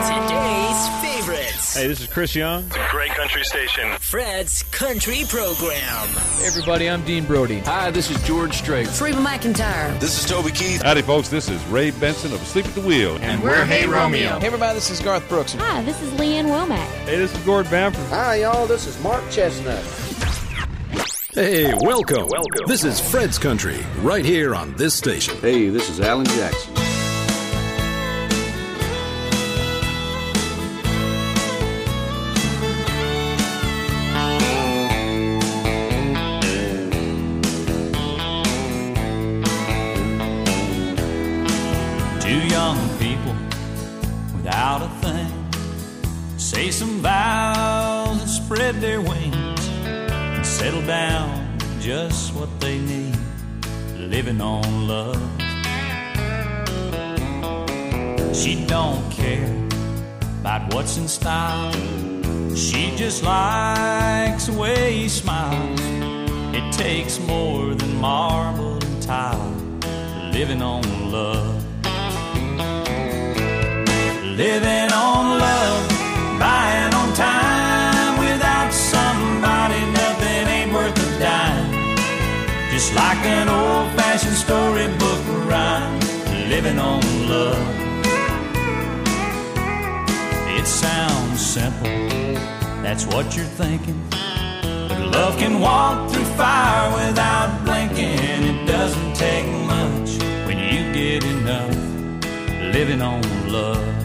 Today's favorites. Hey, this is Chris Young. It's a great country station. Fred's Country Program. Hey everybody, I'm Dean Brody. Hi, this is George Strait. Reba McEntire. This is Toby Keith. Howdy, folks. This is Ray Benson of Sleep at the Wheel. And we're Hey Romeo. Hey everybody, this is Garth Brooks. Hi, this is Lee Ann Womack. Hey, this is Gord Bamford. Hi, y'all. This is Mark Chesnutt. Hey, welcome. Welcome. This is Fred's Country, right here on this station. Hey, this is Alan Jackson. Settle down just what they need, living on love. She don't care about what's in style. She just likes the way he smiles. It takes more than marble and tile, living on love. Living on love, buying Like an old fashioned storybook rhyme, living on love. It sounds simple, that's what you're thinking. But love can walk through fire without blinking. It doesn't take much when you get enough living on love.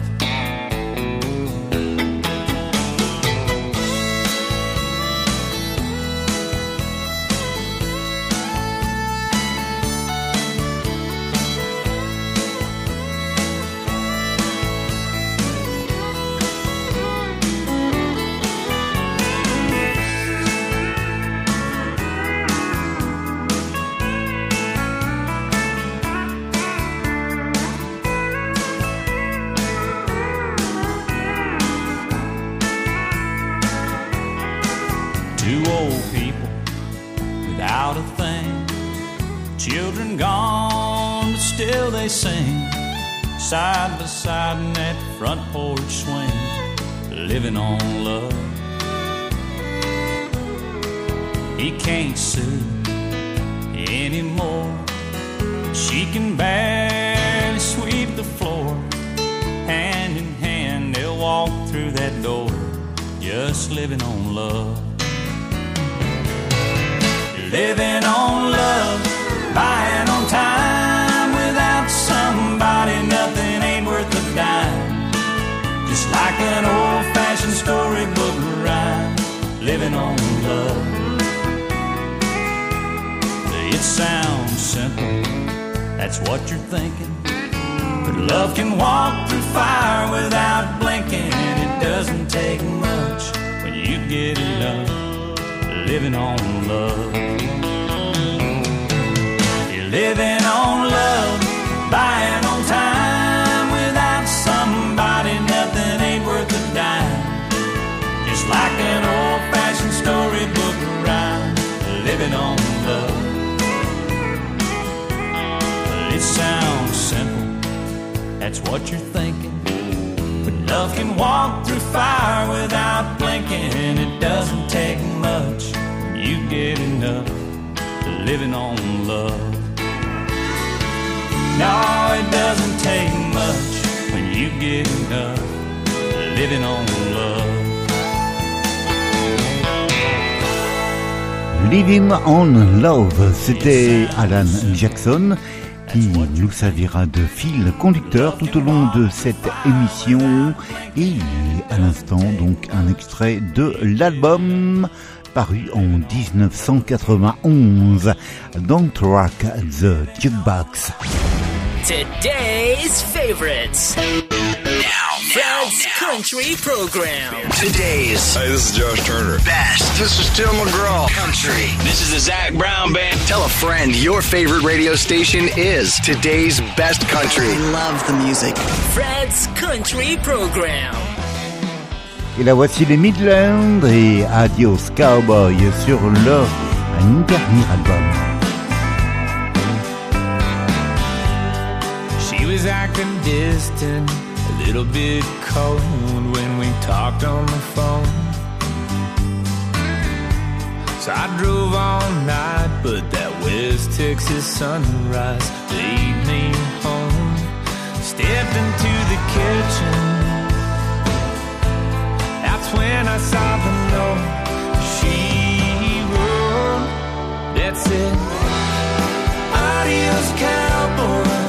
Side by side in that front porch swing. Living on love. He can't sue simple, that's what you're thinking. But love can walk through fire without blinking. And it doesn't take much when you get enough living on love. You're living on love, buying on time. Without somebody, nothing ain't worth a dime. Just like an old fashioned storybook rhyme, living on It sounds simple, that's what you're thinking. But love can walk through fire without blinking. It doesn't take much when you get enough to living on love. No, it doesn't take much when you get enough living on love. Living on Love, c'était Alan Jackson nous servira de fil conducteur tout au long de cette émission et à l'instant donc un extrait de l'album paru en 1991 Don't Rock the Jukebox. Now, Fred's Country Program. Today's. Hey, this is Josh Turner. Best. This is Tim McGraw. Country. This is the Zac Brown Band. Tell a friend your favorite radio station is today's best country. I love the music. Fred's Country Program. Et la voici les Midlands et Adios Cowboy sur leur dernier album. She was acting distant, little bit cold when we talked on the phone. So I drove all night, but that West Texas sunrise laid me home. Stepped into the kitchen, that's when I saw the note she wrote. That's it. Adios, cowboy.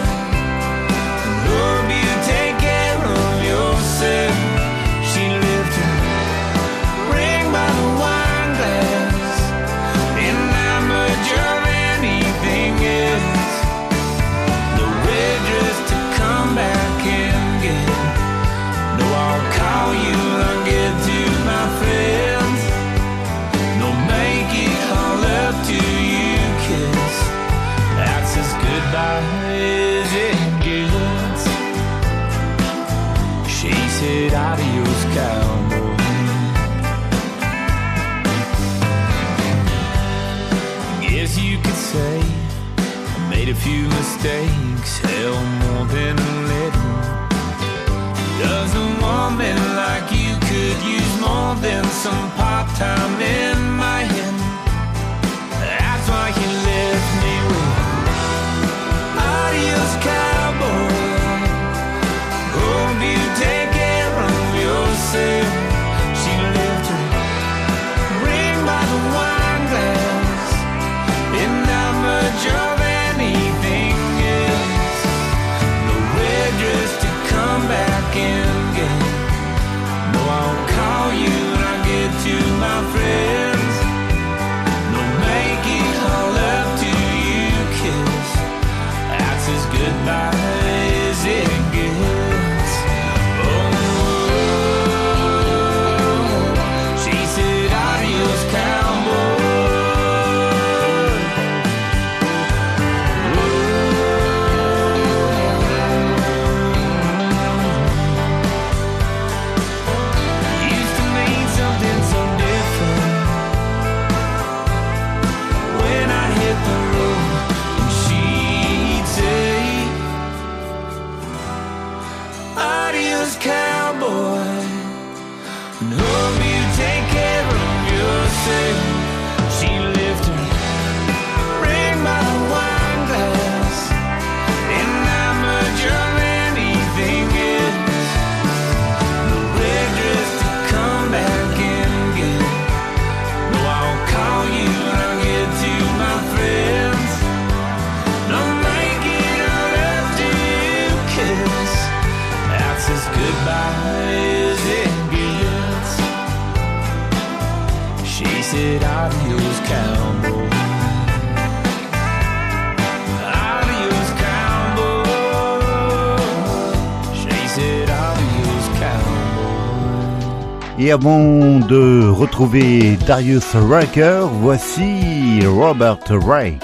Et avant de retrouver Darius Rucker, voici Robert Ray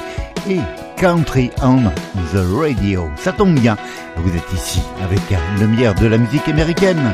et Country on the Radio. Ça tombe bien, vous êtes ici avec le meilleur de la musique américaine.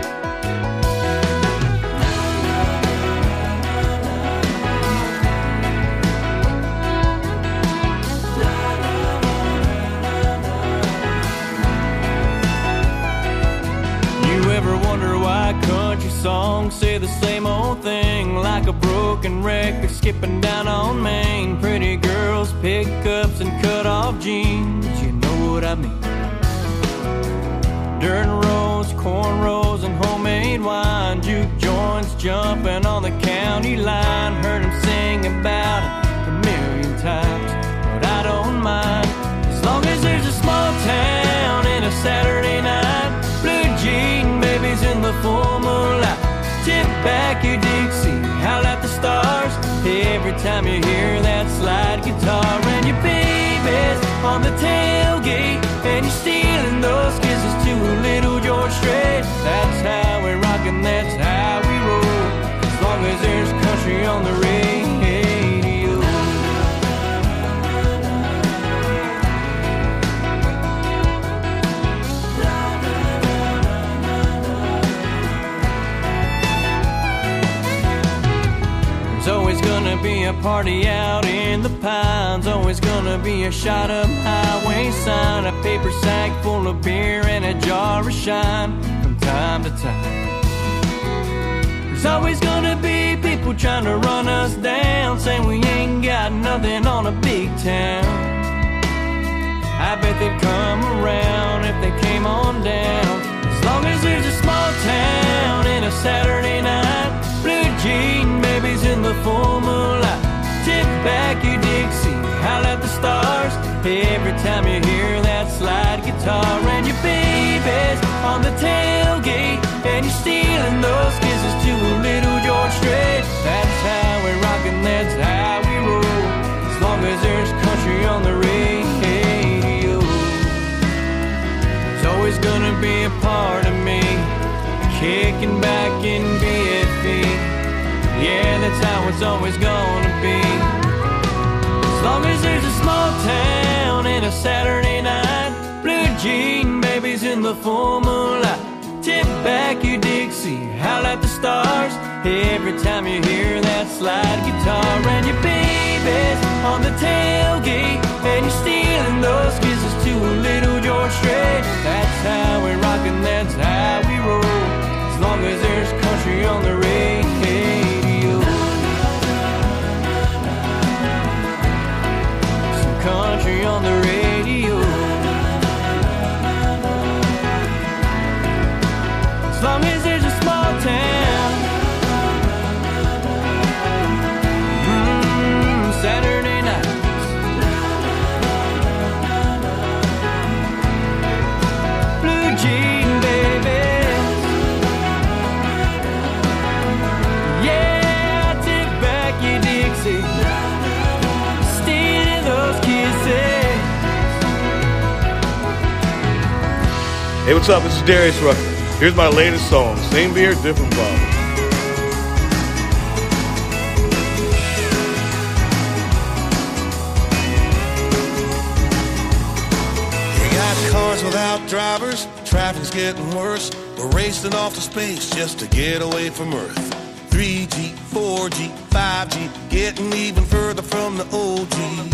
skipping down on Main. Pretty girls, pickups, and cut off jeans. You know what I mean. Dirt roads, cornrows, and homemade wine. Juke joints jumping on the county line. Heard him sing about it a million times. time you hear that slide guitar and your baby's on the tailgate and you're stealing those kisses to a little George Strait. That's how we're rocking, that's how we roll. As long as there's country on the radio. a party out in the pines. Always gonna be a shot up highway sign, a paper sack full of beer and a jar of shine from time to time. There's always gonna be people trying to run us down, saying we ain't got nothing on a big town. I bet they'd come around if they came on down. As long as there's a small town and a Saturday night, blue jean babies in the full moonlight. Back your Dixie, howl at the stars. Every time you hear that slide guitar and your baby's on the tailgate, and you're stealing those kisses to a little George Strait. That's how we rock and that's how we roll. As long as there's country on the radio, there's always gonna be a part of me kicking back in BFE. Yeah, that's how it's always gonna be. As long as there's a small town and a Saturday night, blue jean babies in the full moonlight. Tip back your Dixie, howl at the stars. Every time you hear that slide guitar and your baby's on the tailgate, and you're stealing those kisses to a little George Strait. That's how we rock and that's how we roll. As long as there's country on the radio. On the Hey, what's up? This is Darius Rucker. Here's my latest song, Same Beer, Different got cars without drivers, traffic's getting worse. We're racing off to space just to get away from Earth. 3G, 4G, 5G, getting even further from the OG.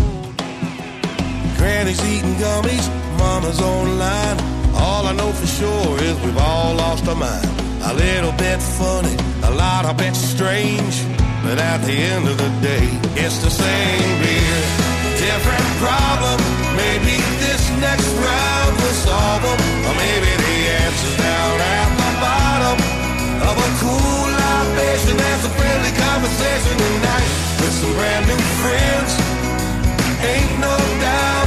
Granny's eating gummies, mama's online. All I know for sure is we've all lost our mind. A little bit funny, a lot I bet strange. But at the end of the day, it's the same beer, different problem. Maybe this next round will solve them. Or maybe the answer's down at the bottom of a cool libation. There's a friendly conversation tonight with some brand new friends. Ain't no doubt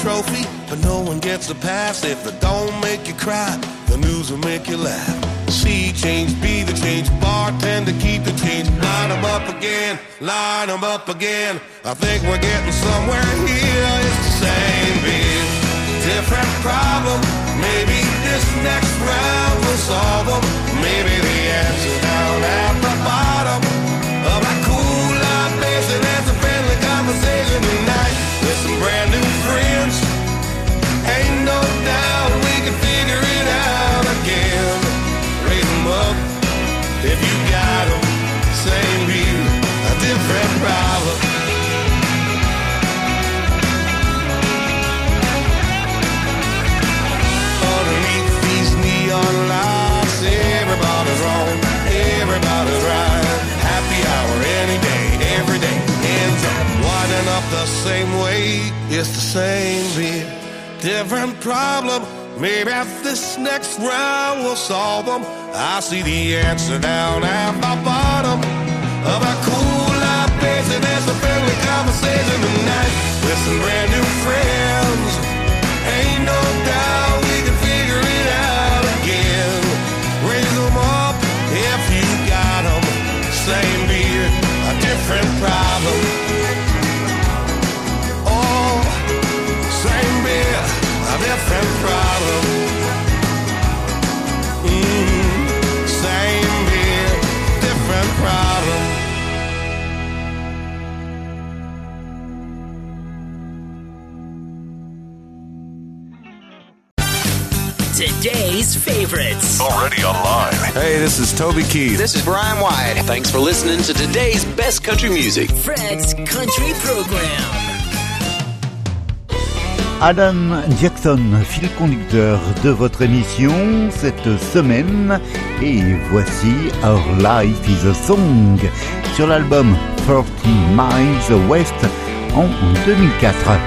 trophy, but no one gets a pass. If it don't make you cry, the news will make you laugh. See change, be the change, bartender keep the change. Line 'em up again, line 'em up again. I think we're getting somewhere here. It's the same beer, different problem. Maybe this next round will solve 'em. Maybe the answer down at the bottom of cool libation. There's a friendly conversation tonight with some brand if you got 'em. Same beer, a different problem. Underneath these neon lights, everybody's wrong, everybody's right. Happy hour any day, every day ends up winding up the same way. It's the same beer, different problem. Maybe this next round we'll solve them. I see the answer down at the bottom of a cool light base, and there's a friendly conversation tonight with some brand new friends. Ain't no doubt we can figure it out again. Raise 'em up if you got 'em. Same beer, a different problem. Different problem. Mm, same beer, different problem. Today's favorites. Already online Hey, this is Toby Keith. This is Brian White. Thanks for listening to today's best country music. Fred's Country Program. Adam Jackson, fil conducteur de votre émission cette semaine. Et voici Our Life is a Song sur l'album 30 Miles West en 2004.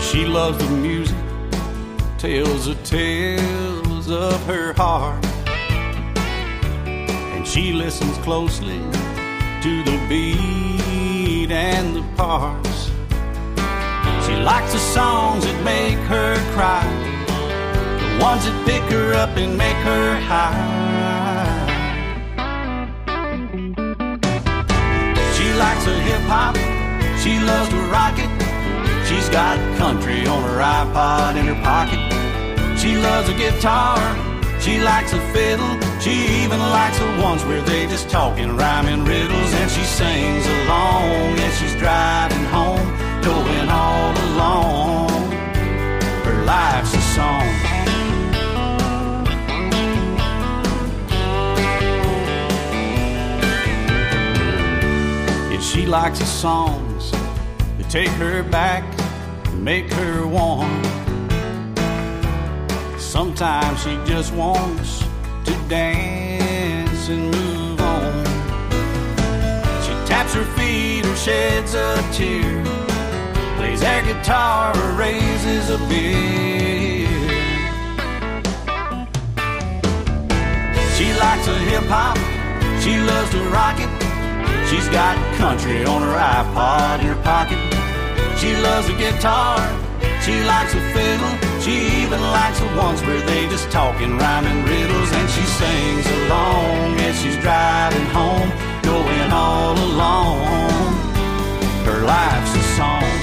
She loves the music, tells the tales of her heart. And she listens closely to the beat and the parts. She likes the songs that make her cry, the ones that pick her up and make her high. She likes a hip hop, she loves to rock it. She's got country on her iPod in her pocket. She loves a guitar, she likes a fiddle. She even likes the ones where they just talk and rhyme in riddles. And she sings along as she's driving home going all alone. Her life's a song. Yeah, she likes the songs that take her back, and make her warm. Sometimes she just wants to dance and move on. She taps her feet or sheds a tear plays guitar or raises a beer. She likes a hip hop, she loves to rock it. She's got country on her iPod in her pocket. She loves a guitar, she likes a fiddle. She even likes the ones where they just talk and rhyme in riddles. And she sings along as she's driving home, going all alone. Her life's a song.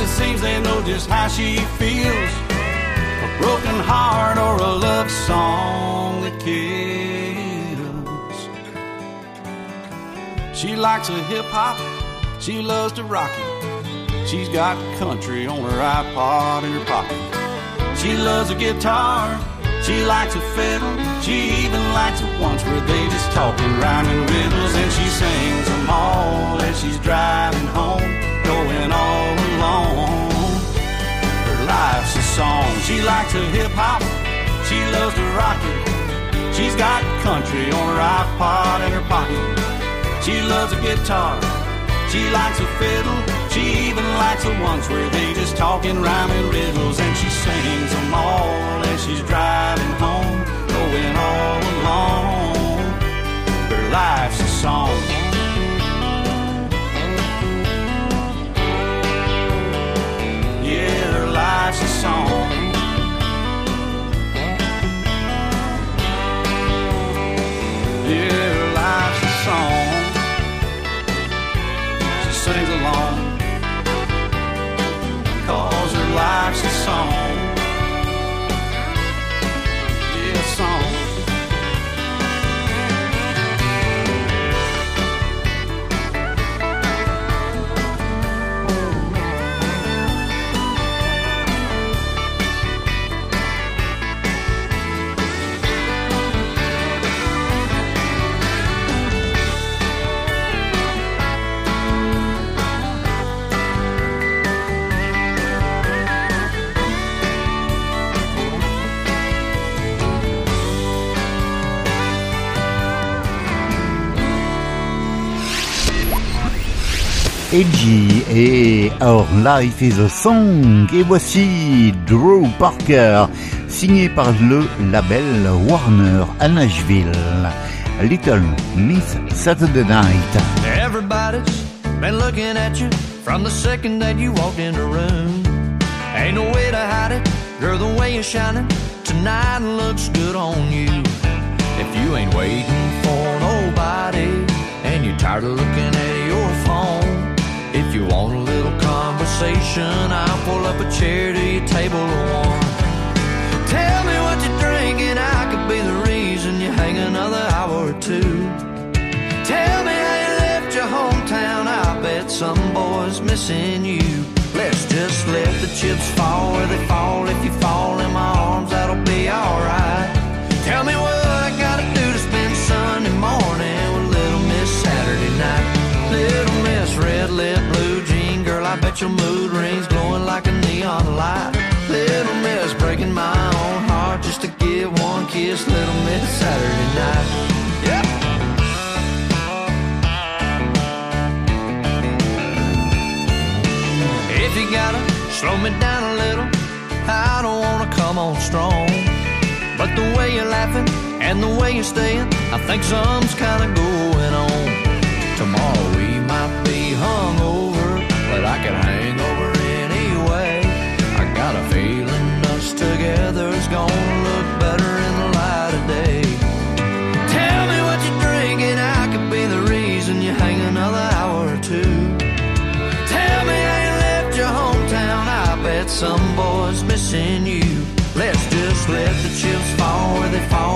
It seems they know just how she feels. A broken heart or a love song that kills. She likes a hip hop, she loves to rock it. She's got country on her iPod in her pocket. She loves a guitar, she likes a fiddle. She even likes the ones where they just talk and riddles. And she sings them all as she's driving home going all alone. Her life's a song. She likes a hip hop. She loves to rock it. She's got country on her iPod in her pocket. She loves a guitar. She likes a fiddle. She even likes the ones where they just talk and rhyme in riddles. And she sings them all as she's driving home, going all alone. Her life's a song. Yeah, her life's a song. Life is a Song. Et voici Drew Parker, signé par le label Warner à Nashville. Little Miss Saturday Night. Everybody's been looking at you from the second that you walked in the room. Ain't no way to hide it, girl, the way you're shining tonight looks good on you. If you ain't waiting for nobody and you're tired of looking at your phone, conversation, I'll pull up a chair to your table of one. Tell me what you're drinking, I could be the reason you hang another hour or two. Tell me how you left your hometown. I bet some boy's missing you. Let's just let the chips fall where they fall. If you fall in my arms, that'll be alright. Tell me what Girl, your mood rings glowing like a neon light. Little Miss breaking my own heart just to give one kiss. Little Miss Saturday night. If you gotta slow me down a little, I don't wanna come on strong. But the way you're laughing and the way you're staying, I think something's kinda going on. Tomorrow we might be hungover, missing you. Let's just let the chips fall where they fall.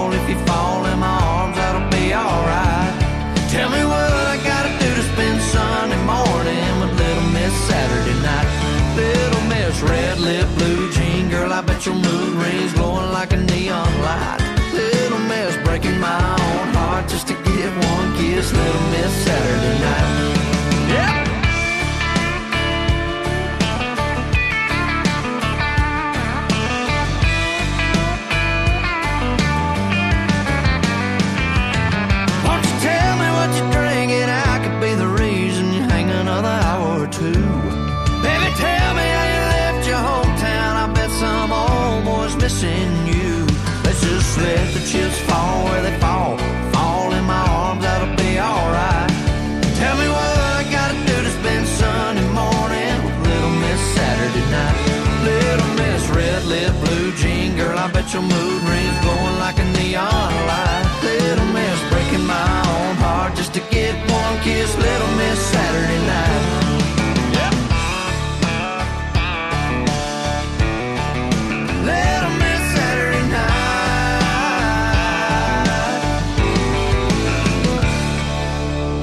Bet your mood rings glowing like a neon light. Little Miss breaking my own heart just to get one kiss. Little Miss Saturday night.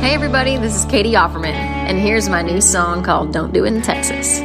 Hey everybody, this is Catie Offerman, and here's my new song called Don't Do It in Texas.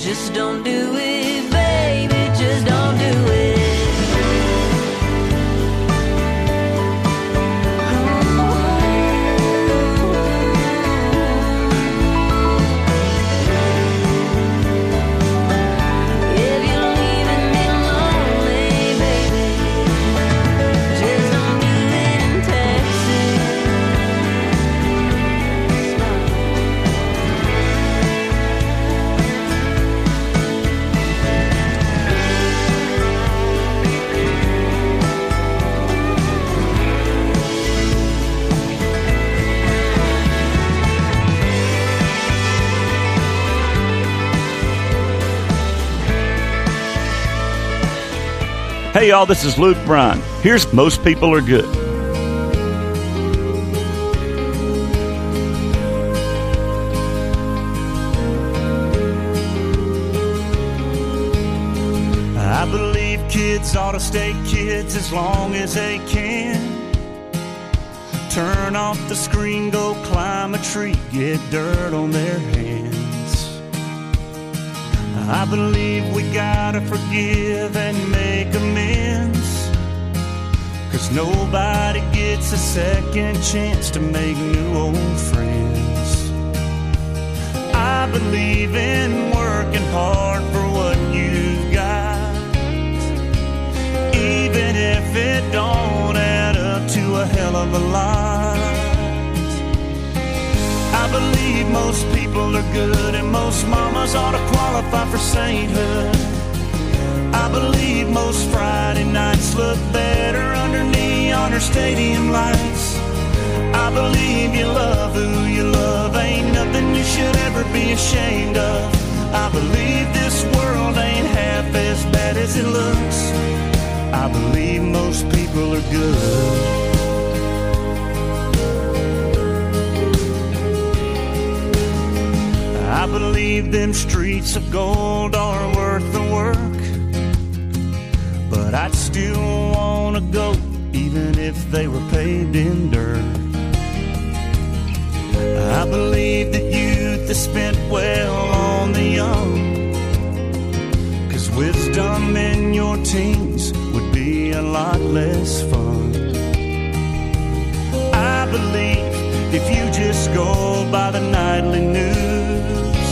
Just don't do it, y'all, this is Luke Bryan. Here's Most People Are Good. I believe kids ought to stay kids as long as they can. Turn off the screen, go climb a tree, get dirt on their hands. I believe we gotta forgive and make. Nobody gets a second chance to make new old friends. I believe in working hard for what you've got. Even if it don't add up to a hell of a lot. I believe most people are good and most mamas ought to qualify for sainthood. I believe most Friday or stadium lights. I believe you love who you love, ain't nothing you should ever be ashamed of. I believe this world ain't half as bad as it looks. I believe most people are good. I believe them streets of gold are worth the work. But I'd still wanna go even if they were paved in dirt. I believe that youth is spent well on the young. Cause wisdom in your teens would be a lot less fun. I believe if you just go by the nightly news,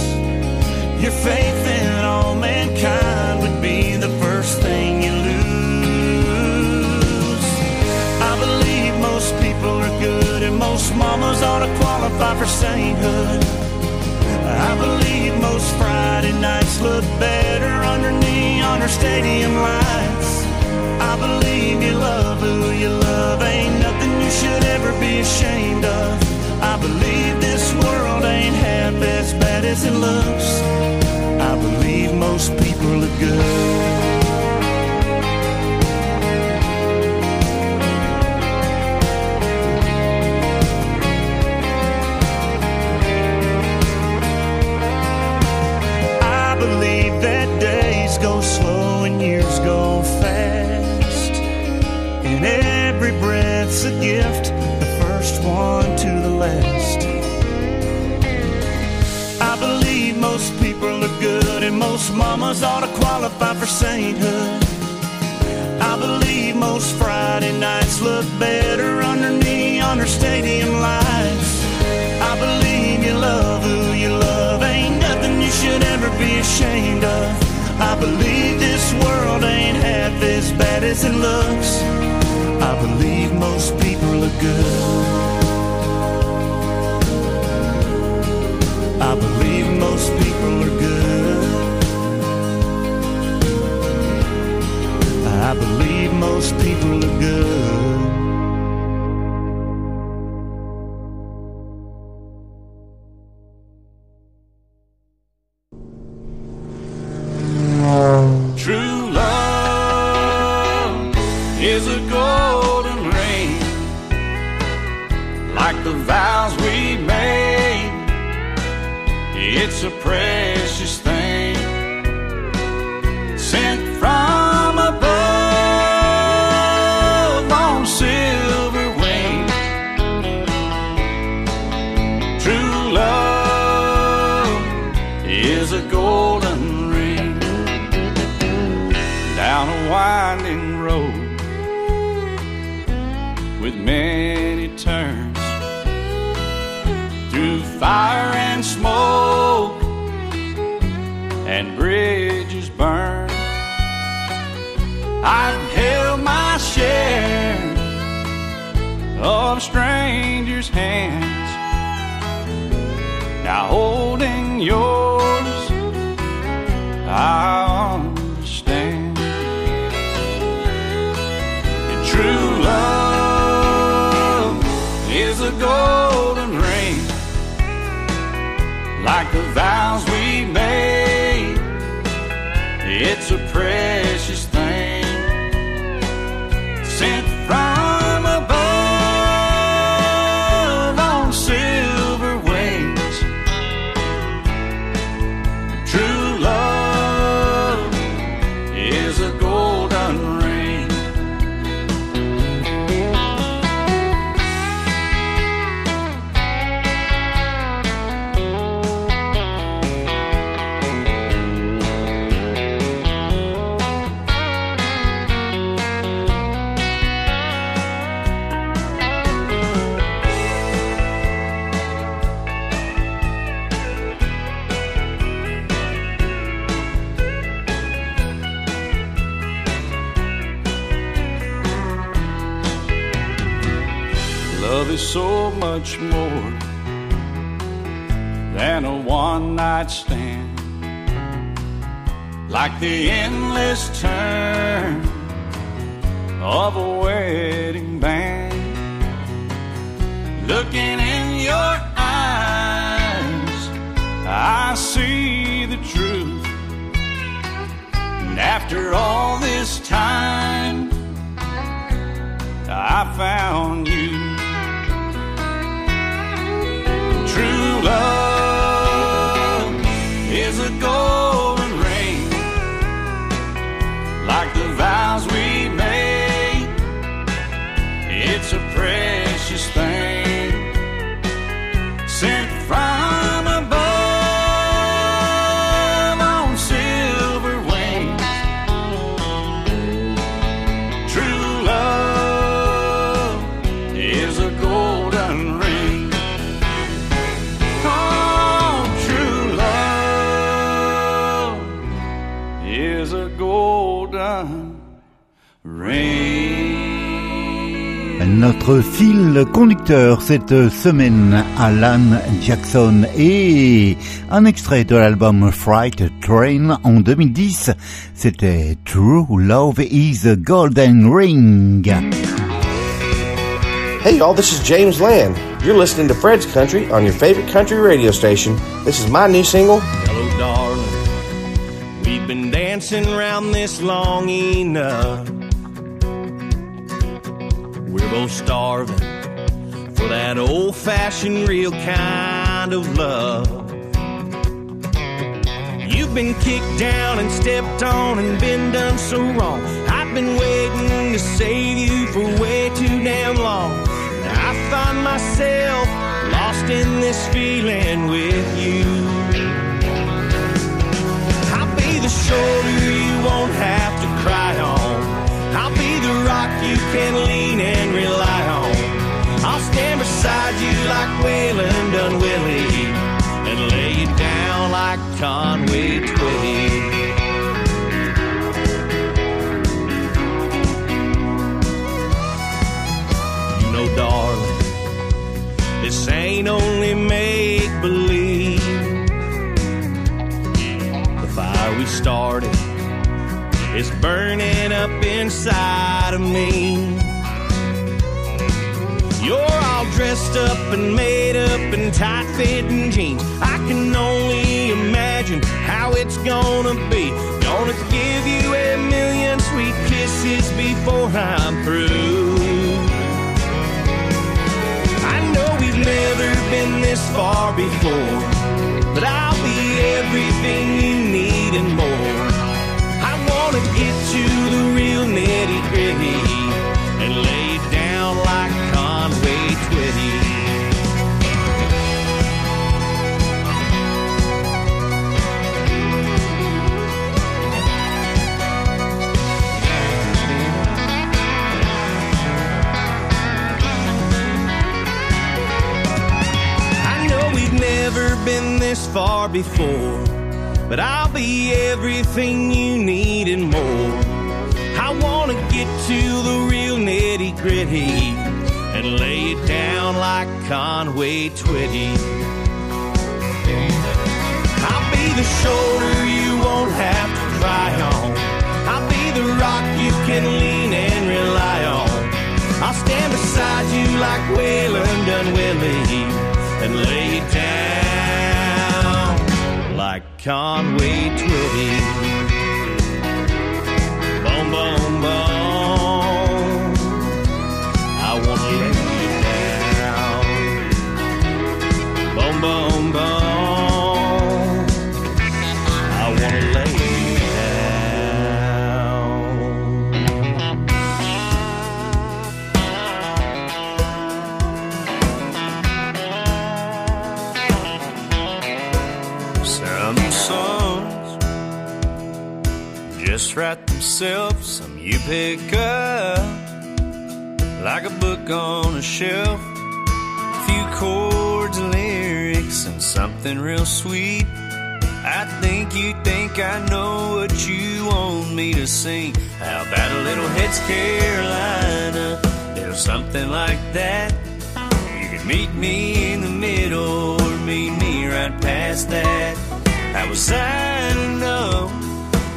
your faith in all mankind mamas ought to qualify for sainthood. I believe most Friday nights look better under neon or stadium lights. I believe you love who you love, ain't nothing you should ever be ashamed of. I believe this world ain't half as bad as it looks. I believe most people are good. I believe most people are good and most mamas ought to qualify for sainthood. I believe most Friday nights look better under neon or stadium lights. I believe you love who you love, ain't nothing you should ever be ashamed of. I believe this world ain't half as bad as it looks. I believe most people are good. I believe most people are good. I believe most people are good. I understand. And true love is a golden ring, like the vows we made. It's a precious Like the endless turn of a wedding band. Looking in your eyes, I see the truth. And after all this time, I found you. It's a precious thing Notre fil conducteur cette semaine, Alan Jackson et un extrait de l'album Fright Train en 2010, c'était True Love is a Golden Ring. Hey y'all, this is James Land. You're listening to Fred's Country on your favorite country radio station. This is my new single. Hello, darling. We've been dancing around this long enough. We're both starving for that old fashioned, real kind of love. You've been kicked down and stepped on and been done so wrong. I've been waiting to save you for way too damn long. I find myself lost in this feeling with you. I'll be the shoulder you won't have to cry on. Rock you can lean and rely on. I'll stand beside you like Waylon done Willie and lay you down like Conway Twitty. You know, darling, this ain't only make believe. The fire we started is burning up inside of me. You're all dressed up and made up in tight fitting jeans. I can only imagine how it's gonna be. Gonna give you a million sweet kisses before I'm through. I know we've never been this far before, but I'll be everything and lay it down like Conway Twitty. I know we've never been this far before, but I'll be everything you need and more. Get to the real nitty gritty and lay it down like Conway Twitty. I'll be the shoulder you won't have to cry on. I'll be the rock you can lean and rely on. I'll stand beside you like Waylon done Willie and lay it down like Conway Twitty. You pick up like a book on a shelf. A few chords and lyrics and something real sweet. I think you think I know what you want me to sing. How about a little Hits Carolina? There's something like that. You can meet me in the middle or meet me right past that. How was I to know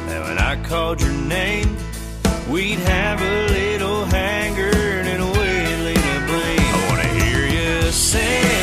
that when I called your name, we'd have a little hanger and a wailing to blame? I wanna hear you sing,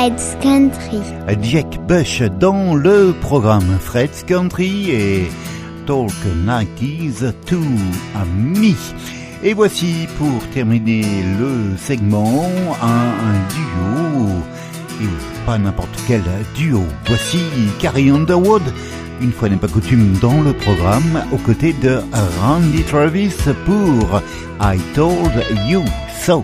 Fred's Country. Jack Bush dans le programme Fred's Country et Talk 90s to Me. Et voici pour terminer le segment un, un duo, et pas n'importe quel duo. Voici Carrie Underwood, une fois n'est pas coutume dans le programme, aux côtés de Randy Travis pour I Told You So.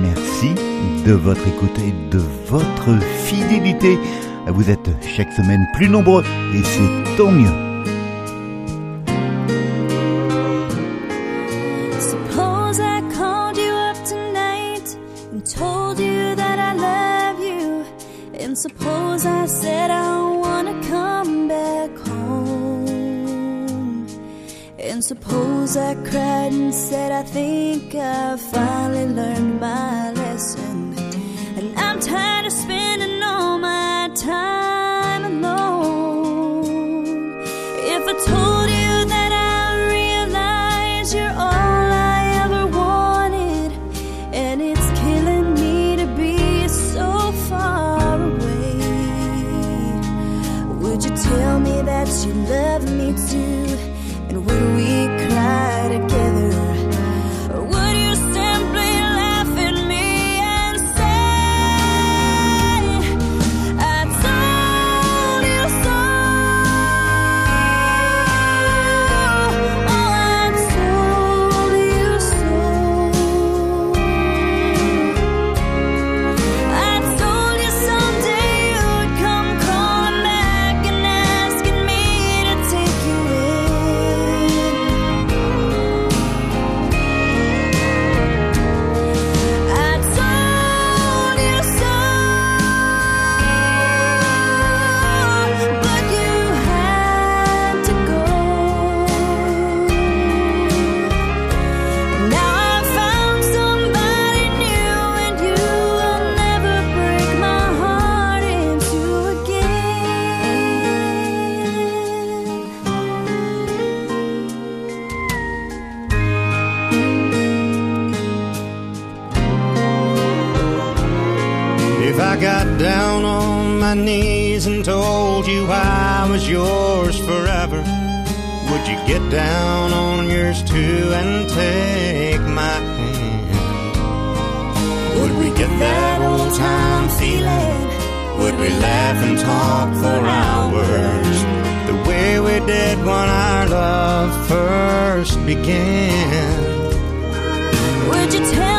Merci de votre écoute et de votre fidélité. Vous êtes chaque semaine plus nombreux et c'est tant mieux. Suppose I said I wanna come back home. And suppose I cried and said I think I finally learned my If I got down on my knees and told you I was yours forever, would you get down on yours too and take my hand? Would we get that old time feeling? Would we laugh and talk for hours the way we did when our love first began? Would you tell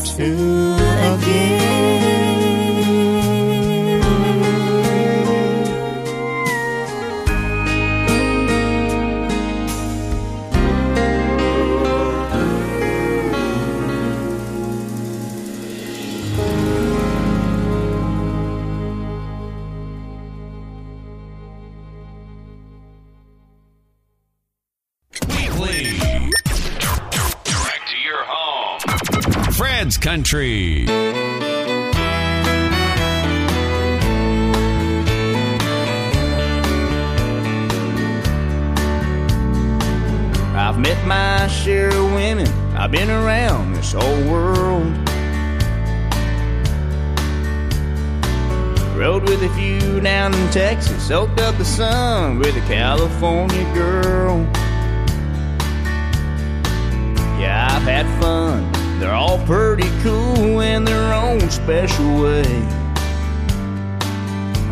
heart Country. I've met my share of women. I've been around this whole world. Rode with a few down in Texas. Soaked up the sun with a California girl. Yeah, I've had fun. They're all pretty cool in their own special way.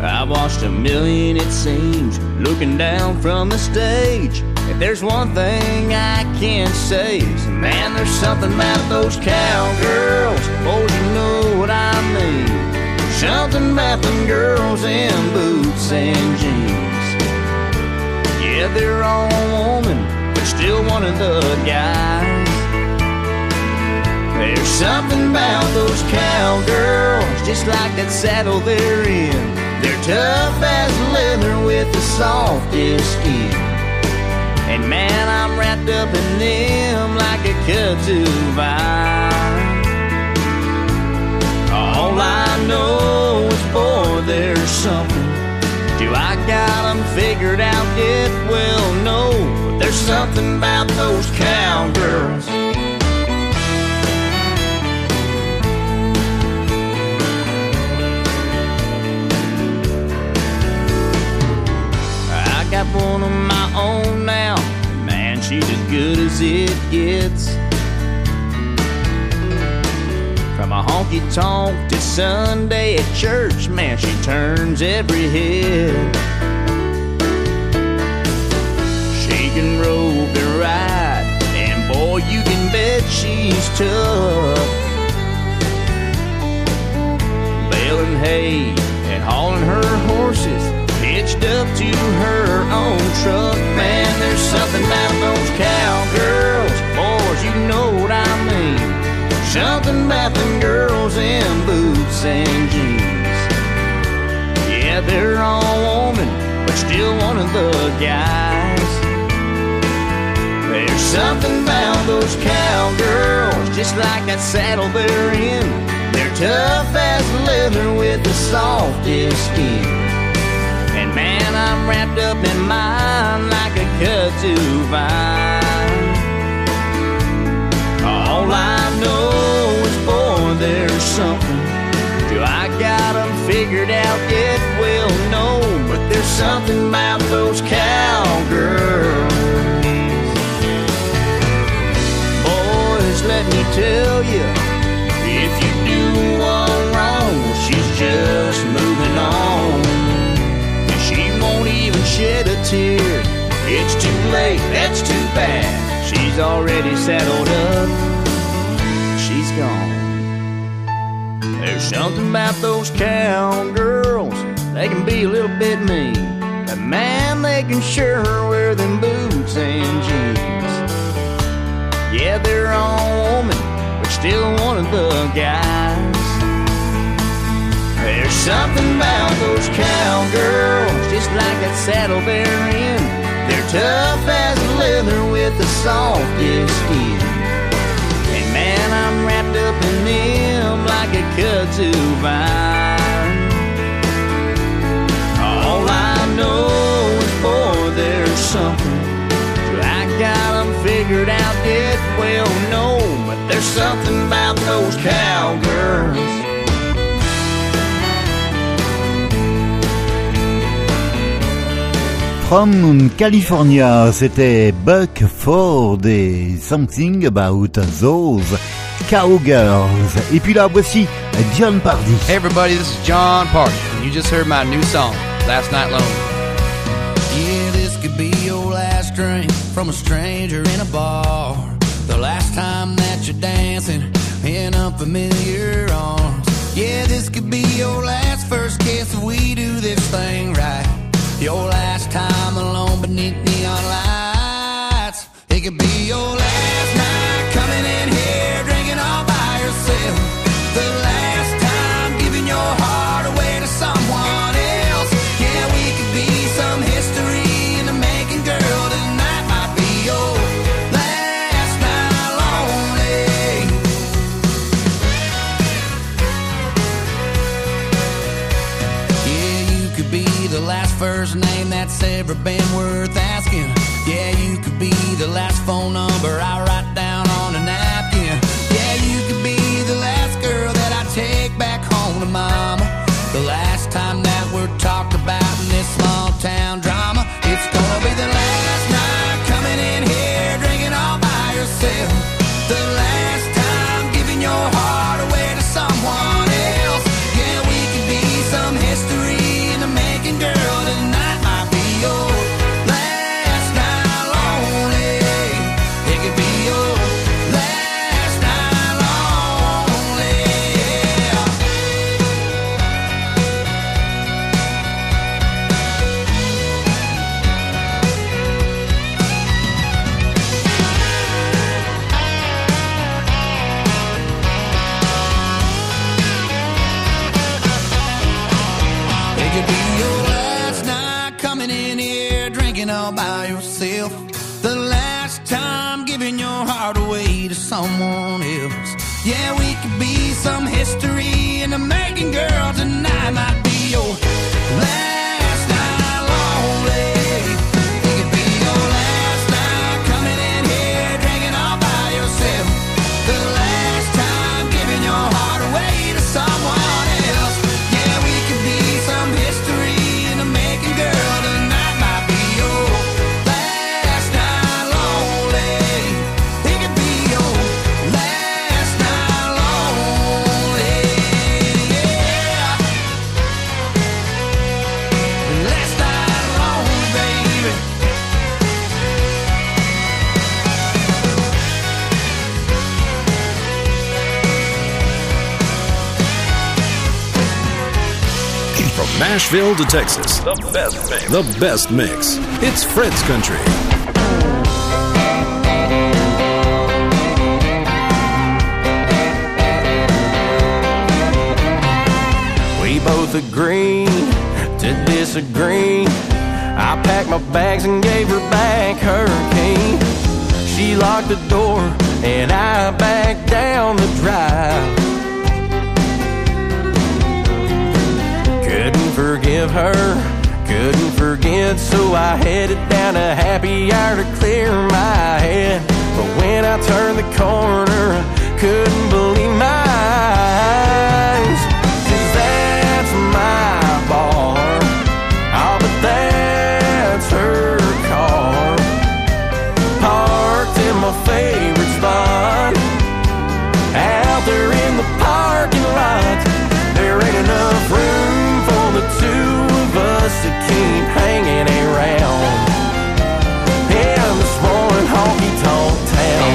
I've watched a million, it seems, looking down from the stage. If there's one thing I can say is, man, there's something about those cowgirls. Boys, you know what I mean. Something about them girls in boots and jeans. Yeah, they're all woman, but still one of the guys. There's something about those cowgirls, just like that saddle they're in. They're tough as leather with the softest skin. And man, I'm wrapped up in them like a kudzu vine. All I know is, boy, there's something. Do I got 'em figured out yet? Well, no, but there's something about those cowgirls. Got one of my own now. And man, she's as good as it gets. From a honky tonk to Sunday at church, man, she turns every head. She can rope and ride, and boy, you can bet she's tough. Baling hay and hauling her horses hitched up to her own truck. Man, there's something about those cowgirls, boys, you know what I mean. Something about them girls in boots and jeans. Yeah, they're all woman, but still one of the guys. There's something about those cowgirls, just like that saddle they're in. They're tough as leather with the softest skin. Wrapped up in mine like a kudzu vine. All I know is, boy, there's something. Do I got 'em figured out yet? Well, no, but there's something about those cowgirls. Boys, let me tell you, It's too late, that's too bad. She's already saddled up. She's gone. There's something about those cowgirls. They can be a little bit mean. But man, they can sure wear them boots and jeans. Yeah, they're all woman, but still one of the guys. There's something about those cowgirls, just like that saddle they're in. They're tough as leather with the softest skin. And man, I'm wrapped up in them like a kudzu vine. All I know is, boy, there's something. I got 'em figured out yet? Well, no, but there's something about those cowgirls. From California, c'était Buck Ford et Something About Those Cowgirls. Et puis là, voici Jon Pardi. Hey everybody, this is Jon Pardi, and you just heard my new song, Last Night Lonely. Yeah, this could be your last drink from a stranger in a bar. The last time that you're dancing in unfamiliar arms. Yeah, this could be your last first kiss if we do this thing right. Your last time alone beneath neon lights. It could be your last the last first name that's ever been worth asking. Yeah, you could be the last phone number I write down on a napkin. Yeah, you could be the last girl that I take back home to mama. The last time that we're talked about in this small town drama. It's gonna be the last night coming in here drinking all by yourself. The last Nashville to Texas. The best mix. The best mix. It's Fred's Country. We both agreed to disagree. I packed my bags and gave her back her key. She locked the door and I backed down the drive. Forgive her, couldn't forget, so I headed down a happy hour to clear my head. But when I turned the corner, couldn't believe my eyes. 'Cause that's my bar. Oh, but that's her car. Parked in my favorite spot. Out there in the parking lot. The two of us to keep hanging around. In this one honky tonk town.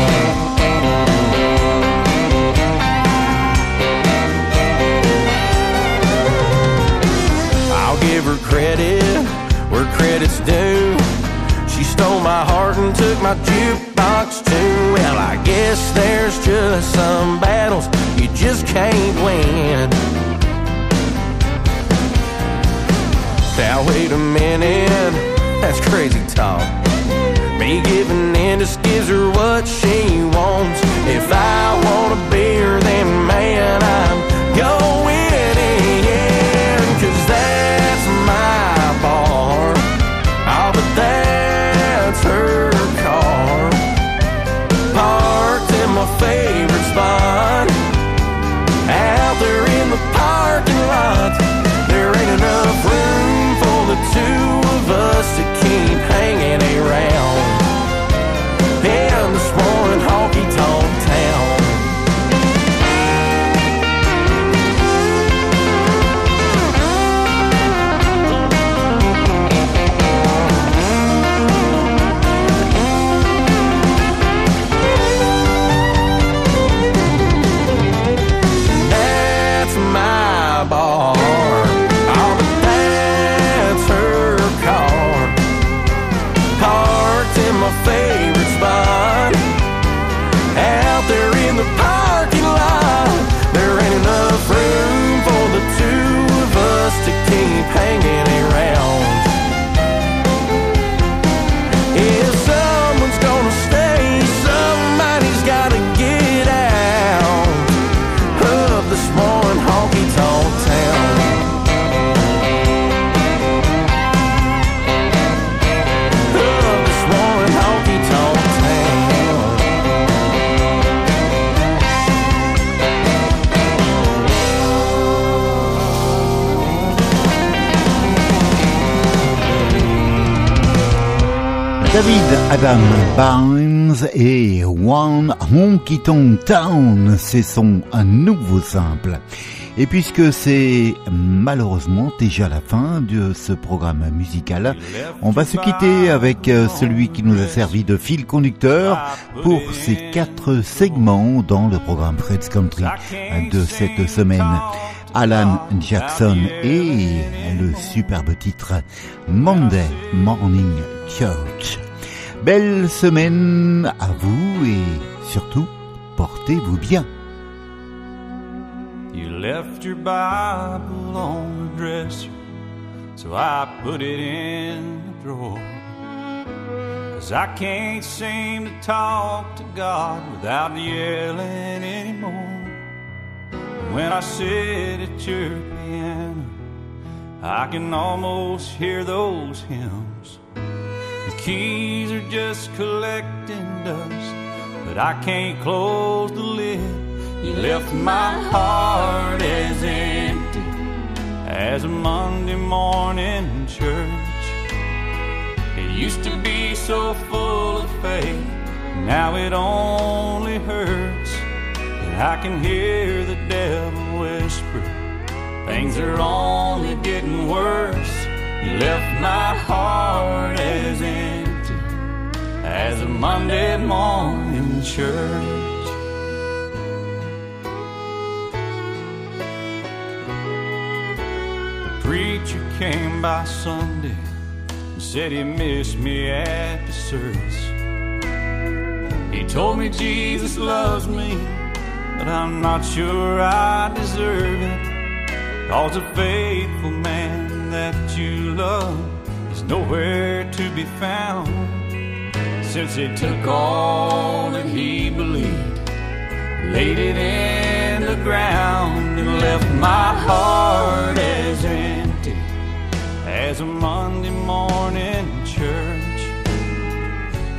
I'll give her credit where credit's due. She stole my heart and took my jukebox too. Well, I guess there's just some battles you just can't win. Now, wait a minute, that's crazy talk. Me giving in just gives her what she wants. If Adam Barnes et One Honky Tonk Town, c'est son nouveau simple. Et puisque c'est malheureusement déjà la fin de ce programme musical, on va se quitter avec euh, celui qui nous a servi de fil conducteur pour ces quatre segments dans le programme Fred's Country de cette semaine. Alan Jackson et le superbe titre Monday Morning Church. Belle semaine à vous et surtout, portez-vous bien. You left your Bible on the dresser, so I put it in the drawer. Cause I can't seem to talk to God without yelling anymore. When I sit at your piano, I can almost hear those hymns. Keys are just collecting dust, but I can't close the lid. You left my heart as empty as a Monday morning church. It used to be so full of faith, now it only hurts. And I can hear the devil whisper, things are only getting worse. You left my heart as empty as a Monday morning church. The preacher came by Sunday and said he missed me at the service. He told me Jesus loves me, but I'm not sure I deserve it. Cause a faithful man that you love is nowhere to be found. Since he took all that he believed, laid it in the ground, and left my heart as empty as a Monday morning church.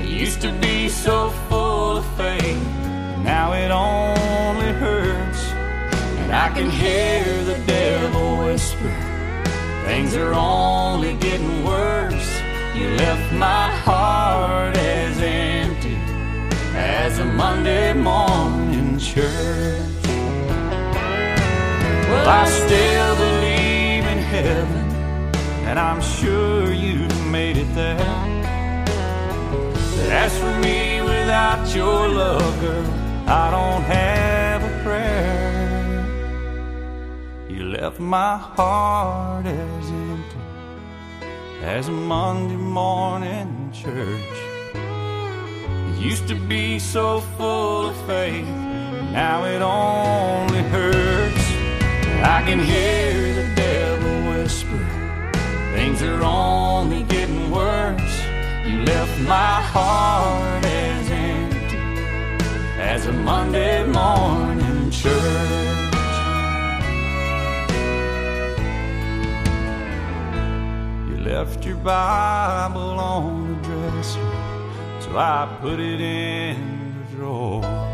It used to be so full of faith, now it only hurts. And I can hear the devil whisper, things are only getting worse. You left my heart as empty as a Monday morning church. Well, I still believe in heaven, and I'm sure you've made it there. But as for me, without your love, girl, I don't have a prayer. Left my heart as empty as a Monday morning church. It used to be so full of faith, now it only hurts. I can hear the devil whisper, things are only getting worse. You left my heart as empty as a Monday morning church. Left your Bible on the dresser, so I put it in the drawer.